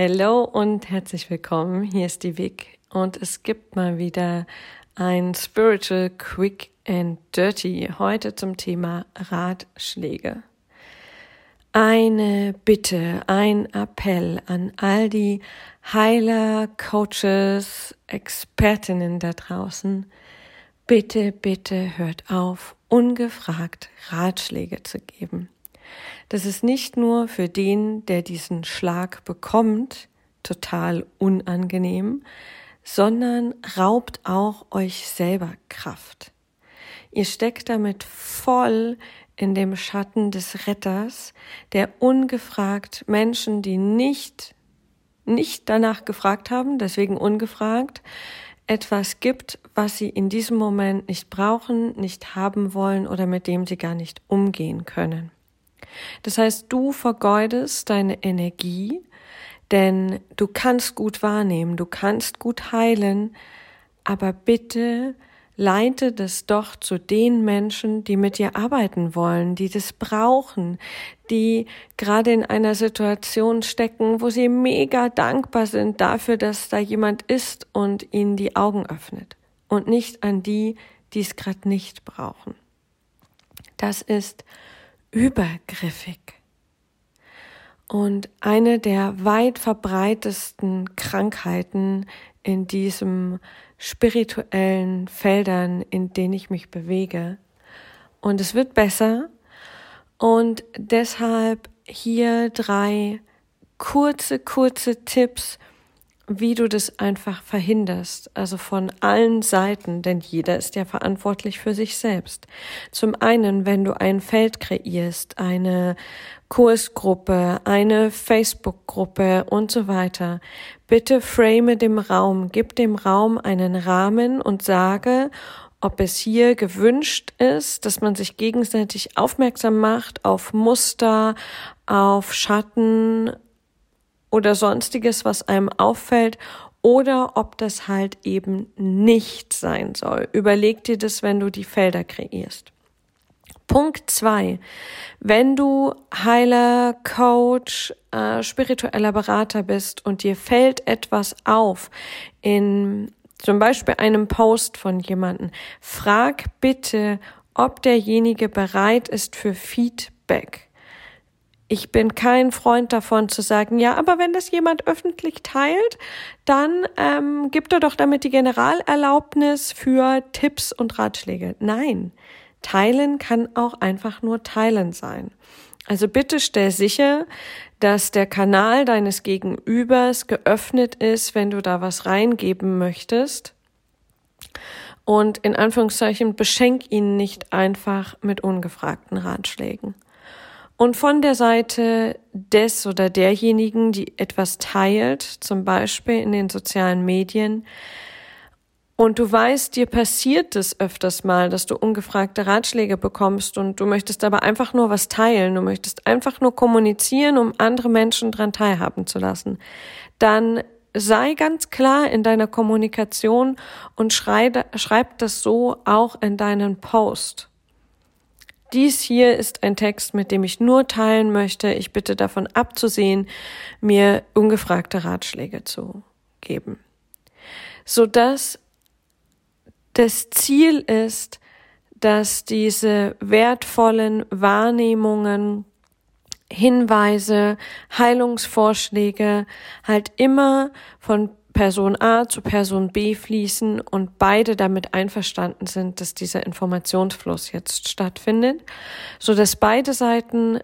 Hallo und herzlich willkommen. Hier ist die Vic und es gibt mal wieder ein Spiritual Quick and Dirty heute zum Thema Ratschläge. Eine Bitte, ein Appell an all die Heiler, Coaches, Expertinnen da draußen. Bitte, bitte hört auf, ungefragt Ratschläge zu geben. Das ist nicht nur für den, der diesen Schlag bekommt, total unangenehm, sondern raubt auch euch selber Kraft. Ihr steckt damit voll in dem Schatten des Retters, der ungefragt Menschen, die nicht, nicht danach gefragt haben, deswegen ungefragt, etwas gibt, was sie in diesem Moment nicht brauchen, nicht haben wollen oder mit dem sie gar nicht umgehen können. Das heißt, du vergeudest deine Energie, denn du kannst gut wahrnehmen, du kannst gut heilen, aber bitte leite das doch zu den Menschen, die mit dir arbeiten wollen, die das brauchen, die gerade in einer Situation stecken, wo sie mega dankbar sind dafür, dass da jemand ist und ihnen die Augen öffnet und nicht an die, die es gerade nicht brauchen. Das ist übergriffig. Und eine der weit verbreitesten Krankheiten in diesem spirituellen Feldern, in denen ich mich bewege. Und es wird besser. Und deshalb hier drei kurze, kurze Tipps, wie du das einfach verhinderst, also von allen Seiten, denn jeder ist ja verantwortlich für sich selbst. Zum einen, wenn du ein Feld kreierst, eine Kursgruppe, eine Facebook-Gruppe und so weiter, bitte frame dem Raum, gib dem Raum einen Rahmen und sage, ob es hier gewünscht ist, dass man sich gegenseitig aufmerksam macht auf Muster, auf Schatten, oder sonstiges, was einem auffällt, oder ob das halt eben nicht sein soll. Überleg dir das, wenn du die Felder kreierst. Punkt zwei: Wenn du Heiler, Coach, äh, spiritueller Berater bist und dir fällt etwas auf in zum Beispiel einem Post von jemanden, frag bitte, ob derjenige bereit ist für Feedback ich bin kein Freund davon zu sagen, ja, aber wenn das jemand öffentlich teilt, dann ähm, gibt er doch damit die Generalerlaubnis für Tipps und Ratschläge. Nein, teilen kann auch einfach nur teilen sein. Also bitte stell sicher, dass der Kanal deines Gegenübers geöffnet ist, wenn du da was reingeben möchtest. Und in Anführungszeichen beschenk ihn nicht einfach mit ungefragten Ratschlägen. Und von der Seite des oder derjenigen, die etwas teilt, zum Beispiel in den sozialen Medien, und du weißt, dir passiert es öfters mal, dass du ungefragte Ratschläge bekommst und du möchtest aber einfach nur was teilen, du möchtest einfach nur kommunizieren, um andere Menschen dran teilhaben zu lassen, dann sei ganz klar in deiner Kommunikation und schreib, schreib das so auch in deinen Post. Dies hier ist ein Text, mit dem ich nur teilen möchte. Ich bitte davon abzusehen, mir ungefragte Ratschläge zu geben. Sodass das Ziel ist, dass diese wertvollen Wahrnehmungen, Hinweise, Heilungsvorschläge halt immer von Person A zu Person B fließen und beide damit einverstanden sind, dass dieser Informationsfluss jetzt stattfindet, so dass beide Seiten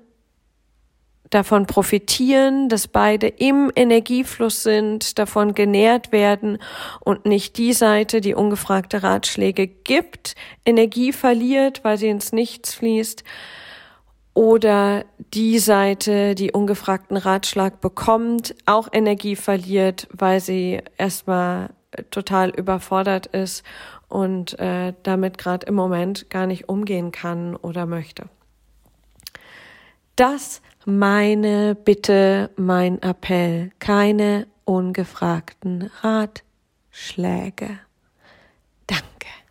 davon profitieren, dass beide im Energiefluss sind, davon genährt werden und nicht die Seite, die ungefragte Ratschläge gibt, Energie verliert, weil sie ins Nichts fließt, oder die Seite, die ungefragten Ratschlag bekommt, auch Energie verliert, weil sie erstmal total überfordert ist und äh, damit gerade im Moment gar nicht umgehen kann oder möchte. Das meine Bitte, mein Appell, keine ungefragten Ratschläge.